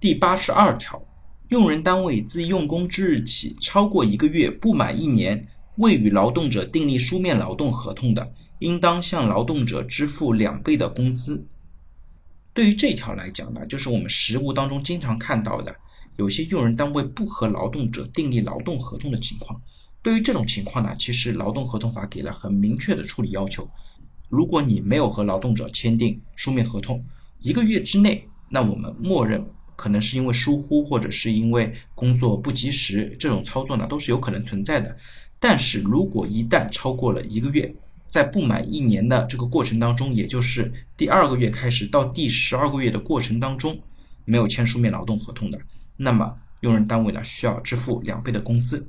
第八十二条，用人单位自用工之日起超过一个月不满一年未与劳动者订立书面劳动合同的，应当向劳动者支付两倍的工资。对于这条来讲呢，就是我们实务当中经常看到的，有些用人单位不和劳动者订立劳动合同的情况。对于这种情况呢，其实劳动合同法给了很明确的处理要求。如果你没有和劳动者签订书面合同，一个月之内，那我们默认可能是因为疏忽或者是因为工作不及时，这种操作呢都是有可能存在的。但是如果一旦超过了一个月，在不满一年的这个过程当中，也就是第二个月开始到第十二个月的过程当中，没有签书面劳动合同的，那么用人单位呢需要支付两倍的工资。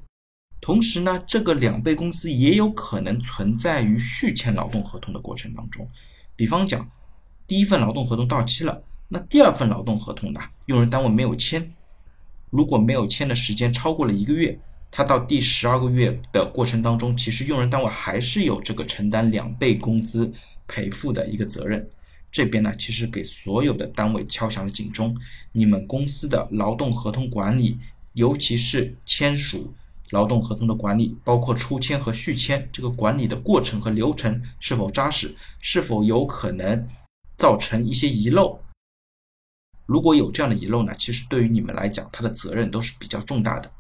同时呢，这个两倍工资也有可能存在于续签劳动合同的过程当中。比方讲，第一份劳动合同到期了，那第二份劳动合同呢，用人单位没有签，如果没有签的时间超过了一个月。他到第十二个月的过程当中，其实用人单位还是有这个承担两倍工资赔付的一个责任。这边呢，其实给所有的单位敲响了警钟：你们公司的劳动合同管理，尤其是签署劳动合同的管理，包括出签和续签这个管理的过程和流程是否扎实，是否有可能造成一些遗漏。如果有这样的遗漏呢，其实对于你们来讲，它的责任都是比较重大的。